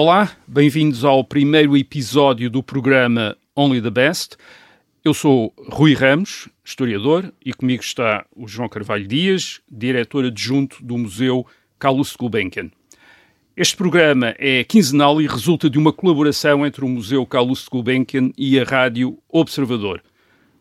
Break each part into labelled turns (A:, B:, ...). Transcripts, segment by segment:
A: Olá, bem-vindos ao primeiro episódio do programa Only the Best. Eu sou Rui Ramos, historiador, e comigo está o João Carvalho Dias, diretor adjunto do Museu Carlos Gulbenkian. Este programa é quinzenal e resulta de uma colaboração entre o Museu Carlos Gulbenkian e a Rádio Observador.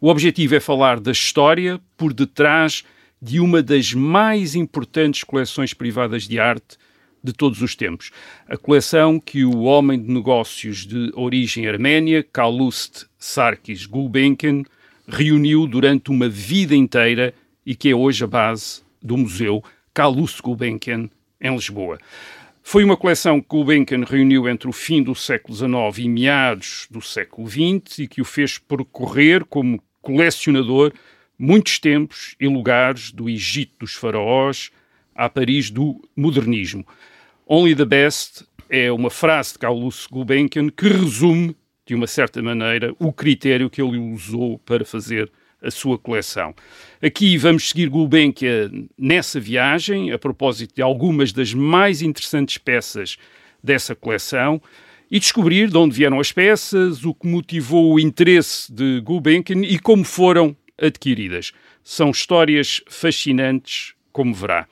A: O objetivo é falar da história por detrás de uma das mais importantes coleções privadas de arte de todos os tempos. A coleção que o homem de negócios de origem arménia, Calouste Sarkis Gulbenkian, reuniu durante uma vida inteira e que é hoje a base do Museu Calouste Gulbenkian, em Lisboa. Foi uma coleção que Gulbenkian reuniu entre o fim do século XIX e meados do século XX e que o fez percorrer como colecionador muitos tempos e lugares do Egito dos faraós a Paris do modernismo. Only the best é uma frase de Carlos Gulbenkian que resume, de uma certa maneira, o critério que ele usou para fazer a sua coleção. Aqui vamos seguir Gulbenkian nessa viagem, a propósito de algumas das mais interessantes peças dessa coleção, e descobrir de onde vieram as peças, o que motivou o interesse de Gulbenkian e como foram adquiridas. São histórias fascinantes, como verá.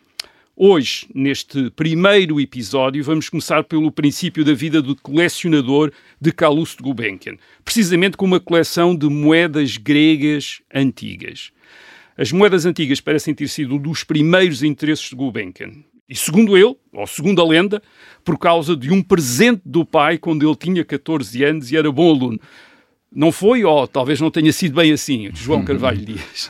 A: Hoje, neste primeiro episódio, vamos começar pelo princípio da vida do colecionador de Calouste Gulbenkian, precisamente com uma coleção de moedas gregas antigas. As moedas antigas parecem ter sido um dos primeiros interesses de Gulbenkian. E segundo ele, ou segundo a lenda, por causa de um presente do pai quando ele tinha 14 anos e era bom aluno. Não foi, ou talvez não tenha sido bem assim, João Carvalho Dias.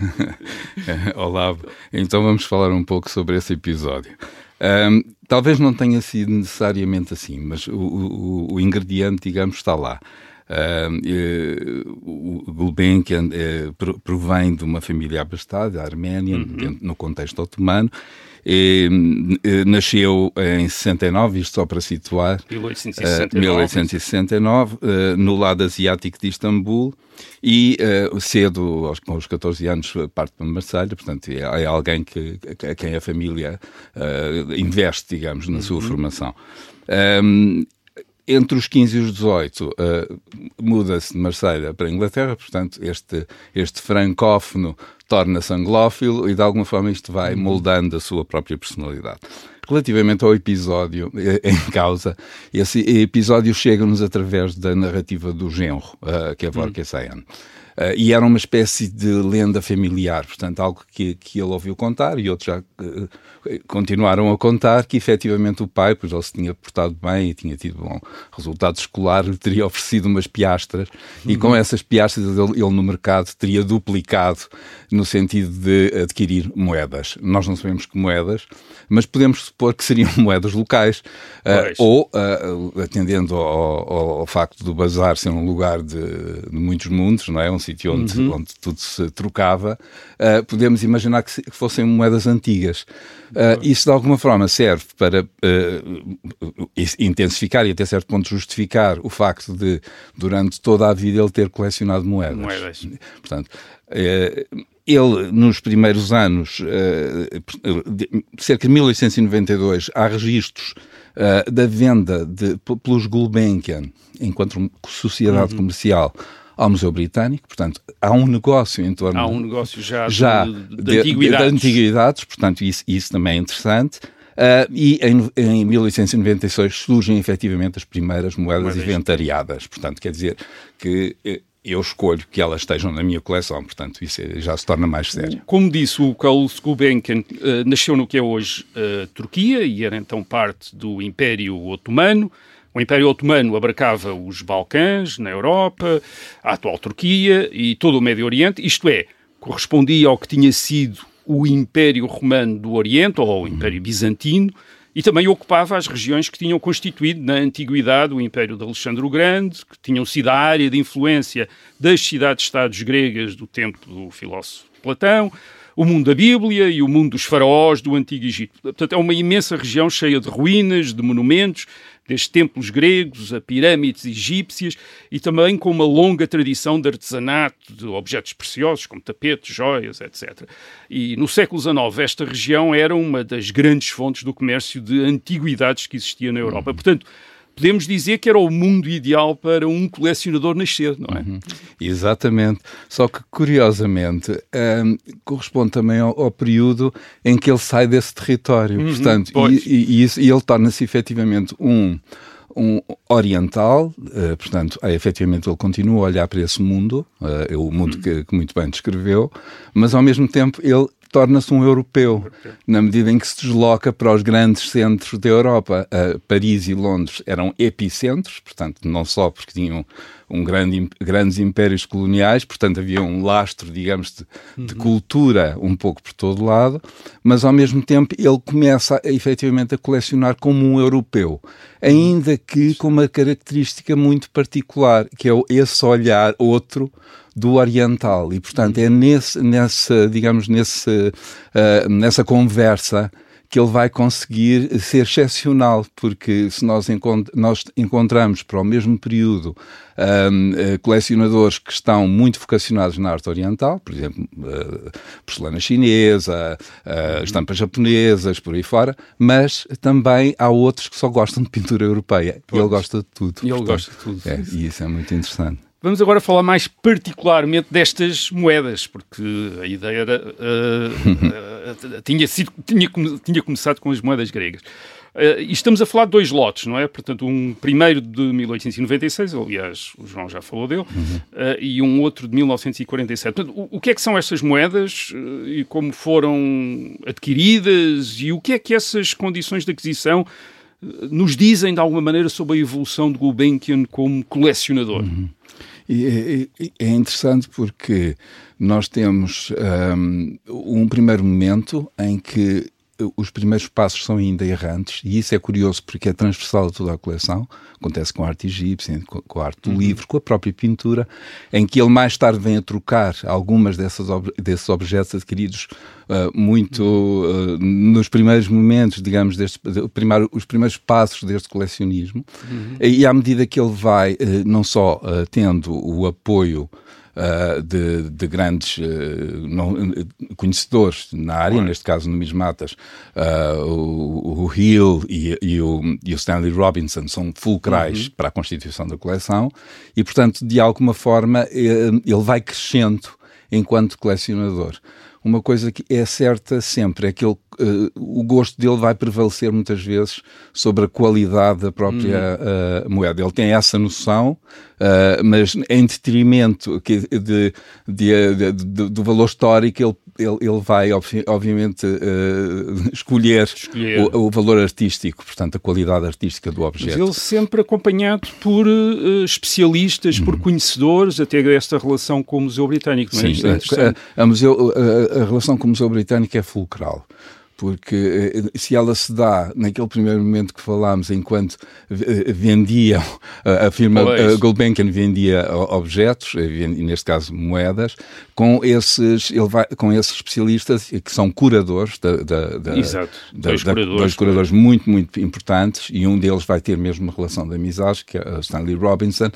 B: Olá, então vamos falar um pouco sobre esse episódio. Um, talvez não tenha sido necessariamente assim, mas o, o, o ingrediente, digamos, está lá. O Gulbenkian uh, provém de uma família abastada, arménia, uhum. no contexto otomano, e, e, nasceu em 69, isto só para situar.
A: 1869.
B: Uh, 1869, uh, no lado asiático de Istambul. E cedo, aos, com os 14 anos, parte para Marselha, portanto, é, é alguém que, a quem a família investe, digamos, na sua uhum. formação. Um, entre os 15 e os 18 uh, muda-se de Marselha para a Inglaterra, portanto, este, este francófono torna-se anglófilo e de alguma forma isto vai uhum. moldando a sua própria personalidade. Relativamente ao episódio eh, em causa, esse episódio chega-nos através da narrativa do genro, uh, que é Vorkessayan. Uh, e era uma espécie de lenda familiar, portanto, algo que, que ele ouviu contar e outros já uh, continuaram a contar que efetivamente o pai, pois ele se tinha portado bem e tinha tido bom resultado escolar, lhe teria oferecido umas piastras uhum. e com essas piastras ele, ele, no mercado teria duplicado no sentido de adquirir moedas. Nós não sabemos que moedas, mas podemos supor que seriam moedas locais uh, ou, atendendo ao, ao, ao, facto do bazar ser um lugar de, de muitos mundos, não é? Um sítio onde, uhum. onde tudo se trocava, uh, podemos imaginar que, fossem moedas antigas. Uh, isso, de alguma forma, serve para uh, intensificar e, até certo ponto, justificar o facto de, durante toda a vida, ele ter colecionado moedas.
A: Moedas.
B: Portanto, ele, nos primeiros anos, cerca de 1892, há registros da venda de, pelos Gulbenkian, enquanto sociedade uhum. comercial, ao Museu Britânico, portanto, há um negócio em torno...
A: Há um negócio já, já de, de, de, antiguidades.
B: de, antiguidades. portanto, isso, isso também é interessante. Uh, e em, em 1896 surgem efetivamente as primeiras moedas, moedas inventariadas. Portanto, quer dizer que eh, eu escolho que elas estejam na minha coleção, portanto, isso é, já se torna mais sério.
A: Como disse, o Carlos Gulbenkian uh, nasceu no que é hoje a uh, Turquia e era então parte do Império Otomano. O Império Otomano abarcava os Balcãs, na Europa, a atual Turquia e todo o Médio Oriente, isto é, correspondia ao que tinha sido o Império Romano do Oriente, ou o Império Bizantino, e também ocupava as regiões que tinham constituído na Antiguidade o Império de Alexandre o Grande, que tinham sido a área de influência das cidades-estados gregas do tempo do filósofo Platão, o mundo da Bíblia e o mundo dos faraós do Antigo Egito. Portanto, é uma imensa região cheia de ruínas, de monumentos, desde templos gregos a pirâmides egípcias e também com uma longa tradição de artesanato de objetos preciosos, como tapetes, joias, etc. E no século XIX, esta região era uma das grandes fontes do comércio de antiguidades que existia na Europa. Uhum. Portanto, podemos dizer que era o mundo ideal para um colecionador nascer, não é? Uhum.
B: Exatamente. Só que, curiosamente, um, corresponde também ao, ao, período em que ele sai desse território. Uhum, Portanto, e, e, e, e ele torna-se efetivamente um um oriental, uh, portanto, é, efetivamente ele continua a olhar para esse mundo, uh, o mundo que, que, muito bem descreveu, mas ao mesmo tempo ele torna-se um europeu, na medida em que se desloca para os grandes centros da Europa. Uh, Paris e Londres eram epicentros, portanto, não só porque tinham um grande, grandes impérios coloniais, portanto havia um lastro, digamos, de, de uhum. cultura um pouco por todo lado, mas ao mesmo tempo ele começa a, efetivamente a colecionar como um europeu, ainda que com uma característica muito particular, que é esse olhar outro do oriental e portanto é nesse, nessa digamos nesse, uh, nessa conversa que ele vai conseguir ser excepcional, porque se nós, encont nós encontramos para o mesmo período um, uh, colecionadores que estão muito vocacionados na arte oriental, por exemplo, uh, porcelana chinesa, uh, estampas japonesas, por aí fora, mas também há outros que só gostam de pintura europeia. Pois. E ele gosta de tudo.
A: E ele gosta de tudo.
B: É, e isso é muito interessante.
A: Vamos agora falar mais particularmente destas moedas, porque a ideia era. Uh, uh, tinha, sido, tinha, tinha começado com as moedas gregas. Uh, e estamos a falar de dois lotes, não é? Portanto, um primeiro de 1896, aliás, o João já falou dele, uhum. uh, e um outro de 1947. Portanto, o, o, que é que são estas moedas uh, e como foram adquiridas e o que é que essas condições de aquisição nos dizem de alguma maneira sobre a evolução de Gulbenkian como colecionador? Uhum.
B: E, é interessante porque nós temos um, um primeiro momento em que os primeiros passos são ainda errantes, e isso é curioso porque é transversal a toda a coleção. Acontece com a arte egípcia, com a arte do uhum. livro, com a própria pintura, em que ele mais tarde vem a trocar algumas dessas ob desses objetos adquiridos uh, muito uh, nos primeiros momentos, digamos, deste, primeiro, os primeiros passos deste colecionismo. Uhum. E à medida que ele vai, uh, não só tendo o apoio uh, de, de, grandes uh, não, conhecedores na área, neste caso numismatas, uh, o, o Hill e, e, o, e, o, Stanley Robinson são fulcrais uhum. para a constituição da coleção e, portanto, de alguma forma, ele vai crescendo enquanto colecionador uma coisa que é certa sempre é que ele, uh, o gosto dele vai prevalecer muitas vezes sobre a qualidade da própria uh, moeda. Ele tem essa noção, uh, mas em detrimento de, de, de, de, do valor histórico, ele ele, ele vai, obviamente, uh, escolher, escolher. O, o, valor artístico, portanto, a qualidade artística do objeto.
A: Mas ele sempre acompanhado por uh, especialistas, uhum. por conhecedores, até esta relação com o Museu Britânico, não é?
B: Sim, é, a, a, museu, a, a relação com o Museu Britânico é fulcral porque eh, se ela se dá naquele primeiro momento que falámos, enquanto eh, vendiam, a firma uh, Gulbenkian vendia objetos, neste caso moedas, com esses, ele vai, com esses especialistas que são curadores, da, da, da,
A: Exato. Dois, curadores,
B: dois curadores muito, muito importantes, e um deles vai ter mesmo uma relação de amizade, que é Stanley Robinson,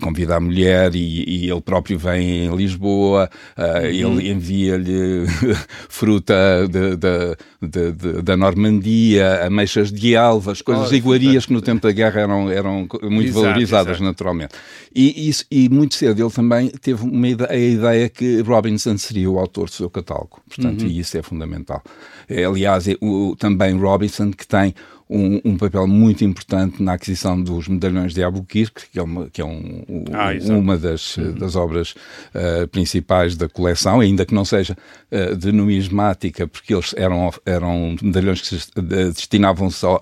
B: convida a mulher e, e, ele próprio vem em Lisboa, uh, uhum. ele envia-lhe fruta de, de de, de, da Normandia, ameixas de alvas, coisas oh, iguarias que no tempo da guerra eram, eram muito exato, valorizadas exato. naturalmente. E, isso, e muito cedo ele também teve uma ideia, a ideia que Robinson seria o autor do seu catálogo. Portanto, uhum. e isso é fundamental. Aliás, é, o, também Robinson que tem um, um, papel muito importante na aquisição dos medalhões de Albuquerque, que é uma, que é um, um, ah, uma das, uhum. das obras uh, principais da coleção, ainda que não seja uh, de numismática, porque eles eram, eram medalhões que se destinavam-se a,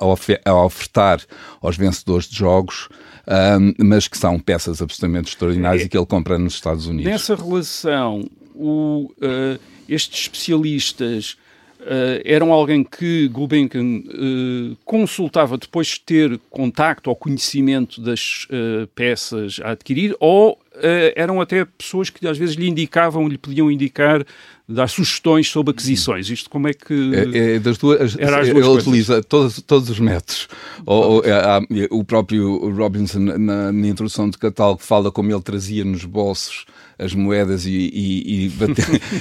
B: a, ofertar aos vencedores de jogos. mas que são peças absolutamente extraordinárias é, e que ele compra nos Estados Unidos.
A: Nessa relação, o, uh, estes especialistas Uh, eram alguém que Gulbenkian uh, consultava depois de ter contacto ou conhecimento das uh, peças a adquirir, ou eram até pessoas que às vezes lhe indicavam, lhe podiam indicar dar sugestões sobre aquisições. Isto como é que.
B: É, é das duas. Era as duas ele utiliza todos, todos os métodos. Ou, ou, há, o próprio Robinson, na, na introdução do catálogo, fala como ele trazia nos bolsos as moedas e, e,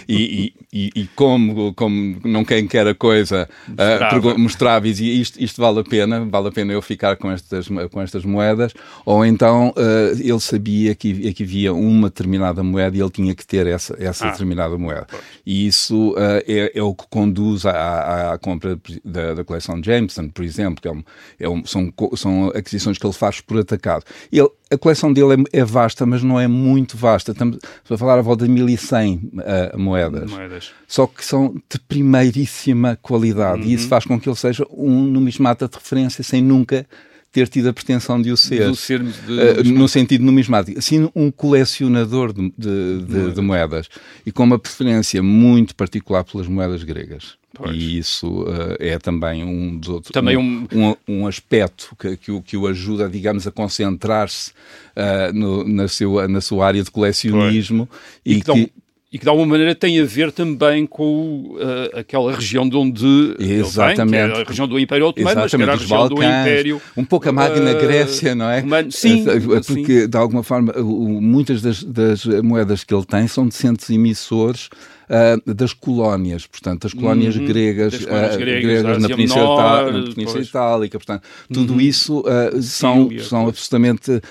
B: e, e, e como, como não quem quer a coisa uh, mostrava e dizia isto, isto vale a pena, vale a pena eu ficar com estas, com estas moedas, ou então uh, ele sabia que, que havia uma determinada moeda e ele tinha que ter essa, essa ah. determinada moeda. E isso uh, é, é, o que conduz à, à compra da, da, coleção Jameson, por exemplo, que é um, é um, são, são aquisições que ele faz por atacado. Ele, a coleção dele é, é, vasta, mas não é muito vasta. Estamos a falar a volta de 1100 uh, moedas. moedas. Só que são de primeiríssima qualidade. Uhum. E isso uhum. faz com que ele seja um numismata de referência sem nunca ter tido a pretensão de o ser, de ser de, uh, no sentido numismático, assim um colecionador de, de, de, moedas. e com uma preferência muito particular pelas moedas gregas. Pois. E isso uh, é também um dos outros também um, um, um aspecto que, que, o, que o ajuda, digamos, a concentrar-se uh, na, seu, na sua área de colecionismo
A: e, e que, que e que de alguma maneira tem a ver também com uh, aquela região de onde Exatamente. Vem, é a região do Império Otomano, mas que era a região Balcãs, do Império...
B: Um pouco a Magna uh, Grécia, não é?
A: Romano. Sim.
B: Porque, sim. de alguma forma, muitas das, das, moedas que ele tem são de centros emissores uh, das colónias, portanto, das colónias uhum, gregas, das colónias gregas, gregas na, Península, Menor, na Península Itálica, portanto, tudo uhum. isso são, são absolutamente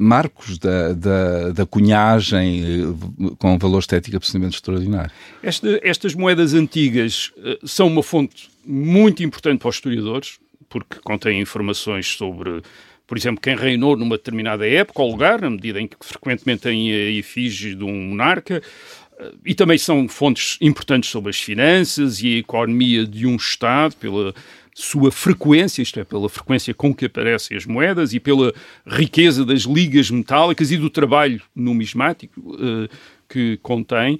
B: marcos da, da, da cunhagem com valor estético absolutamente extraordinário.
A: Esta, estas moedas antigas uh, são uma fonte muito importante para os historiadores, porque contêm informações sobre, por exemplo, quem reinou numa determinada época ou lugar, na medida em que frequentemente têm a efígie de um monarca, e também são fontes importantes sobre as finanças e a economia de um Estado, pela sua frequência, isto é, pela frequência com que aparecem as moedas e pela riqueza das ligas metálicas e do trabalho numismático. Uh, que contém.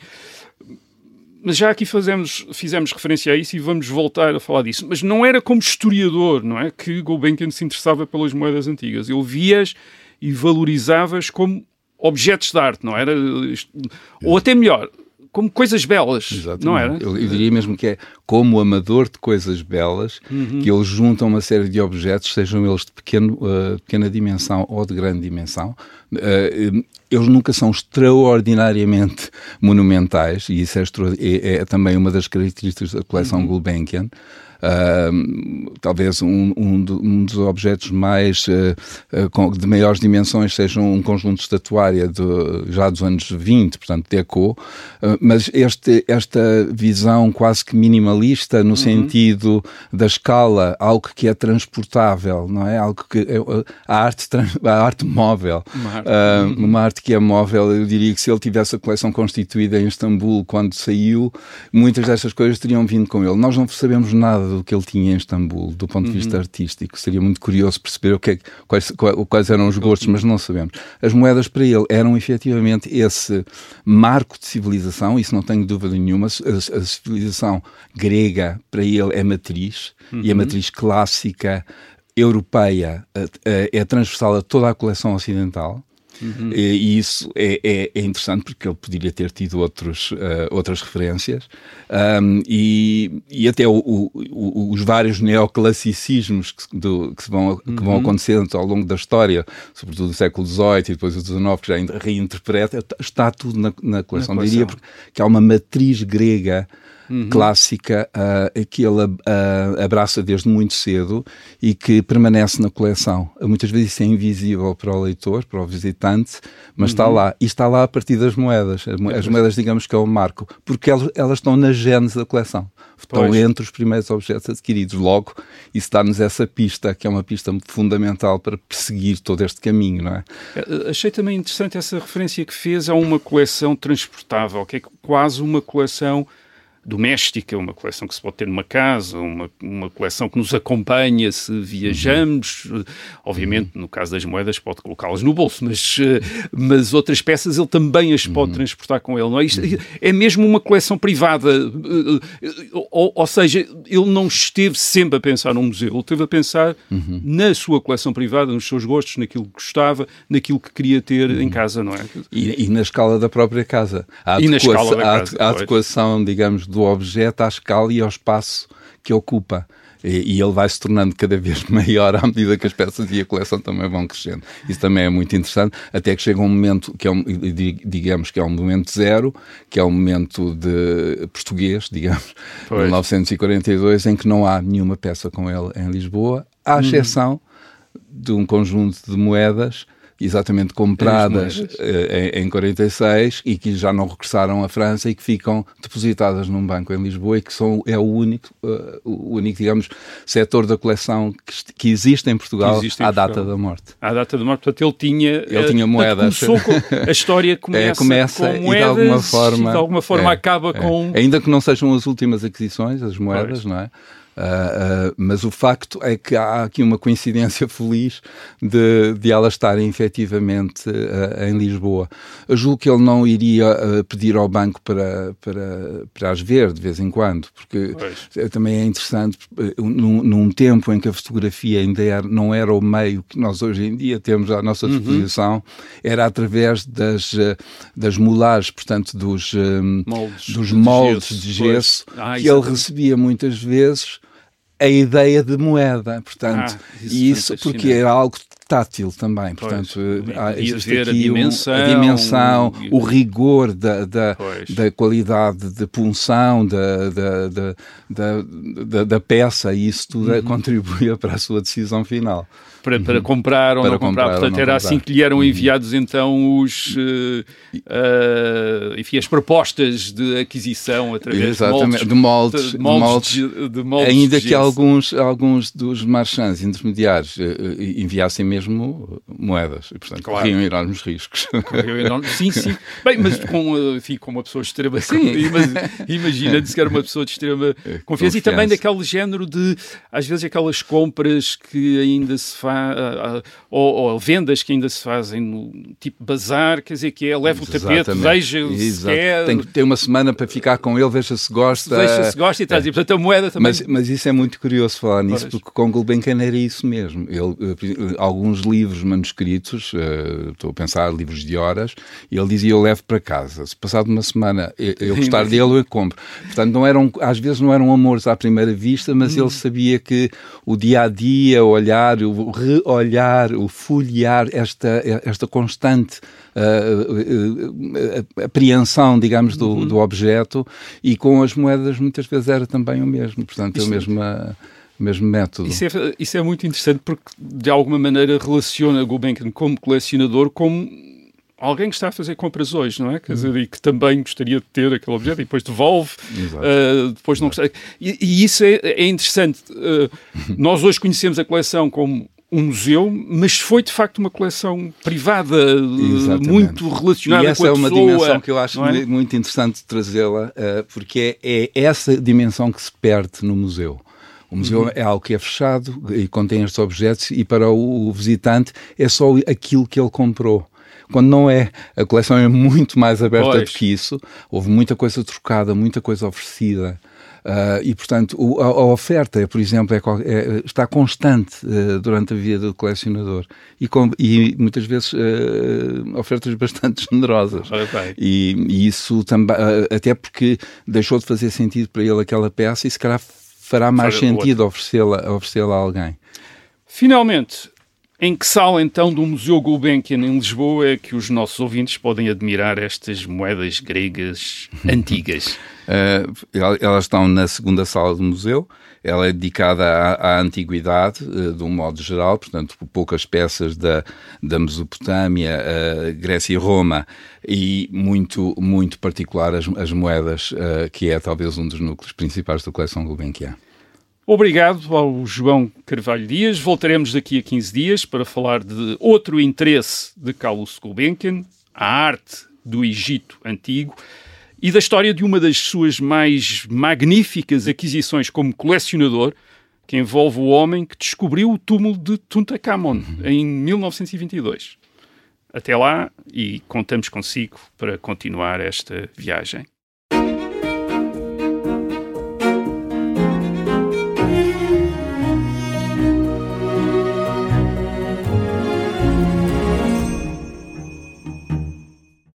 A: Mas já aqui fazemos, fizemos referência a isso e vamos voltar a falar disso. Mas não era como historiador, não é? Que Gulbenkian se interessava pelas moedas antigas. Ele via-as e valorizava-as como objetos de arte, não era? Ou até melhor, como coisas belas, Exatamente. não era?
B: Eu, eu, diria mesmo que é como amador de coisas belas uhum. que eles juntam uma série de objetos, sejam eles de pequeno, uh, pequena dimensão ou de grande dimensão. Uh, eles nunca são extraordinariamente monumentais e isso é, é, é também uma das características da coleção uhum. Gulbenkian. Uh, talvez um, um, um, dos objetos mais uh, uh, de maiores dimensões seja um conjunto de estatuária de, já dos anos 20, portanto, Deco, mas este, esta visão quase que minimalista no uhum. sentido da escala, algo que é transportável, não é? Algo que é, a arte, a arte móvel, uma arte. Uhum. uma arte que é móvel, eu diria que se ele tivesse a coleção constituída em Istambul quando saiu, muitas destas coisas teriam vindo com ele. Nós não sabemos nada do que ele tinha em Istambul, do ponto de vista uhum. artístico. Seria muito curioso perceber o que é, quais, quais eram os gostos, mas não sabemos. As moedas para ele eram efetivamente esse marco de civilização, isso não tenho dúvida nenhuma. A, a civilização grega para ele é matriz, uhum. e a matriz clássica europeia é transversal a toda a coleção ocidental. Uhum. E, isso é, é, é, interessante porque ele poderia ter tido outros, uh, outras referências um, e, e até o, o, os vários neoclassicismos que, do, que, vão, que vão uhum. acontecendo ao longo da história, sobretudo do século XVIII e depois do XIX, que já reinterpreta, está tudo na, na coleção. Na Diria que há uma matriz grega uhum. clássica uh, que ele uh, abraça desde muito cedo e que permanece na coleção. Muitas vezes isso é invisível para o leitor, para o visitante, mas uhum. está lá. E está lá a partir das moedas. As moedas, digamos que é o marco, porque elas, elas estão na gênese da coleção. Estão pois. entre os primeiros objetos adquiridos. Logo, isso dá-nos essa pista, que é uma pista fundamental para perseguir todo este caminho, não é?
A: é achei também interessante essa referência que fez a uma coleção transportável, que é quase uma coleção doméstica, uma coleção que se pode ter numa casa, uma, uma coleção que nos acompanha se viajamos. Obviamente, no caso das moedas, pode colocá-las no bolso, mas, mas outras peças ele também as pode uhum. transportar com ele. Não é? Isto é mesmo uma coleção privada. Ou, ou, seja, ele não esteve sempre a pensar num museu, ele esteve a pensar uhum. na sua coleção privada, nos seus gostos, naquilo que gostava, naquilo que queria ter uhum. em casa, não é?
B: E, e, na escala da própria casa.
A: A e na escala da
B: casa, a, a adequação, digamos, do objeto à escala e ao espaço que ocupa. E, e, ele vai se tornando cada vez maior à medida que as peças e a coleção também vão crescendo. Isso também é muito interessante, até que chega um momento que é um, digamos que é um momento zero, que é um momento de português, digamos, pois. 1942, em que não há nenhuma peça com ele em Lisboa, à hum. exceção hum. de um conjunto de moedas exatamente compradas uh, em, em 46 e que já não regressaram à França e que ficam depositadas num banco em Lisboa e que são, é o único, uh, o único, digamos, setor da coleção que, que existe em Portugal existe em à Portugal. data da morte.
A: À data da morte, portanto ele tinha...
B: Ele uh, tinha moedas.
A: Com, a história começa, é, começa com moedas
B: e de alguma forma,
A: de alguma forma é, acaba é. com...
B: Ainda que não sejam as últimas aquisições, as moedas, pois. não é? Uh, uh, mas o facto é que há aqui uma coincidência feliz de, de elas estarem efetivamente uh, em Lisboa. Eu julgo que ele não iria pedir ao banco para, para, para as ver de vez em quando, porque pois. também é interessante, num, num, tempo em que a fotografia ainda era, não era o meio que nós hoje em dia temos à nossa uhum. disposição, uhum. era através das, das molares, portanto, dos moldes, dos moldes de gesso, de gesso ah, que ele recebia muitas vezes a ideia de moeda, portanto, ah, isso isso porque era algo tátil também, portanto,
A: há, aqui a dimensão,
B: a dimensão o, o rigor da, da, da, qualidade de punção da, da, da, da, da peça e isso tudo uhum. contribuía para a sua decisão final
A: para, para uhum. comprar ou para não comprar. comprar Portanto, era assim que lhe eram uhum. enviados então os, uh, uh, enfim, as propostas de aquisição através
B: Exatamente,
A: de
B: moldes. De moldes, de moldes, de moldes ainda que alguns, alguns dos marchands intermediários uh, enviassem mesmo moedas e, portanto, claro. corriam enormes riscos.
A: Corriam enormes, sim, sim. Bem, mas com, enfim, com uma pessoa de extrema... Sim. Imagina-se que era uma pessoa de extrema confiança, confiança. e também daquele género de, às vezes, aquelas compras que ainda se faz ou, ou, vendas que ainda se fazem no tipo bazar, quer dizer, que é leva o tapete, veja se quer.
B: Tem que ter uma semana para ficar com ele, veja se gosta.
A: Veja se gosta e traz. É. E, portanto, a moeda também.
B: Mas, mas isso é muito curioso falar nisso, porque com Gulbenkian era isso mesmo. Ele, eh, alguns livros manuscritos, uh, estou a pensar livros de horas, e ele dizia: Eu levo para casa. Se passado uma semana eu, eu gostar dele, eu compro. Portanto, não eram, às vezes não eram amores à primeira vista, mas hum. ele sabia que o dia a dia, olhar, o reolhar, o folhear esta, esta constante uh, uh, apreensão, digamos, do, uhum. do objeto e com as moedas muitas vezes era também o mesmo, portanto, Isto... o mesmo mesmo método.
A: Isso é, isso é muito interessante porque, de alguma maneira, relaciona Gulbenkian como colecionador com alguém que está a fazer compras hoje, não é? Quer dizer, uhum. e que também gostaria de ter aquele objeto e depois devolve, uh, depois não gostaria. E, e isso é, é interessante. Uh, nós hoje conhecemos a coleção como um museu, mas foi de facto uma coleção privada, Exatamente. muito relacionada
B: e essa
A: com a
B: é uma
A: pessoa,
B: dimensão que eu acho é? muito interessante trazê-la, uh, porque é, é, essa dimensão que se perde no museu. O museu uhum. é algo que é fechado e contém estes objetos, e para o, o visitante é só aquilo que ele comprou quando não é. A coleção é muito mais aberta pois. do que isso. Houve muita coisa trocada, muita coisa oferecida. Uh, e, portanto, o, a, a, oferta, por exemplo, é, é, está constante uh, durante a vida do colecionador e, com, e muitas vezes uh, ofertas bastante generosas. E, e, isso também, até porque deixou de fazer sentido para ele aquela peça e se calhar fará mais sentido oferecê-la oferecê a alguém.
A: Finalmente, em que sala então do Museu Gulbenkian em Lisboa é que os nossos ouvintes podem admirar estas moedas gregas antigas?
B: Uh, elas estão na segunda sala do museu. Ela é dedicada à, à antiguidade, uh, de um modo geral, portanto, poucas peças da, da Mesopotâmia, uh, Grécia e Roma, e muito, muito particular as, as moedas, que é talvez um dos núcleos principais da coleção Gulbenkian.
A: Obrigado ao João Carvalho Dias. Voltaremos daqui a 15 dias para falar de outro interesse de Carlos Gulbenkian, a arte do Egito Antigo. E da história de uma das suas mais magníficas aquisições como colecionador, que envolve o homem que descobriu o túmulo de Tutankhamon uhum. em 1922. Até lá e contamos consigo para continuar esta viagem.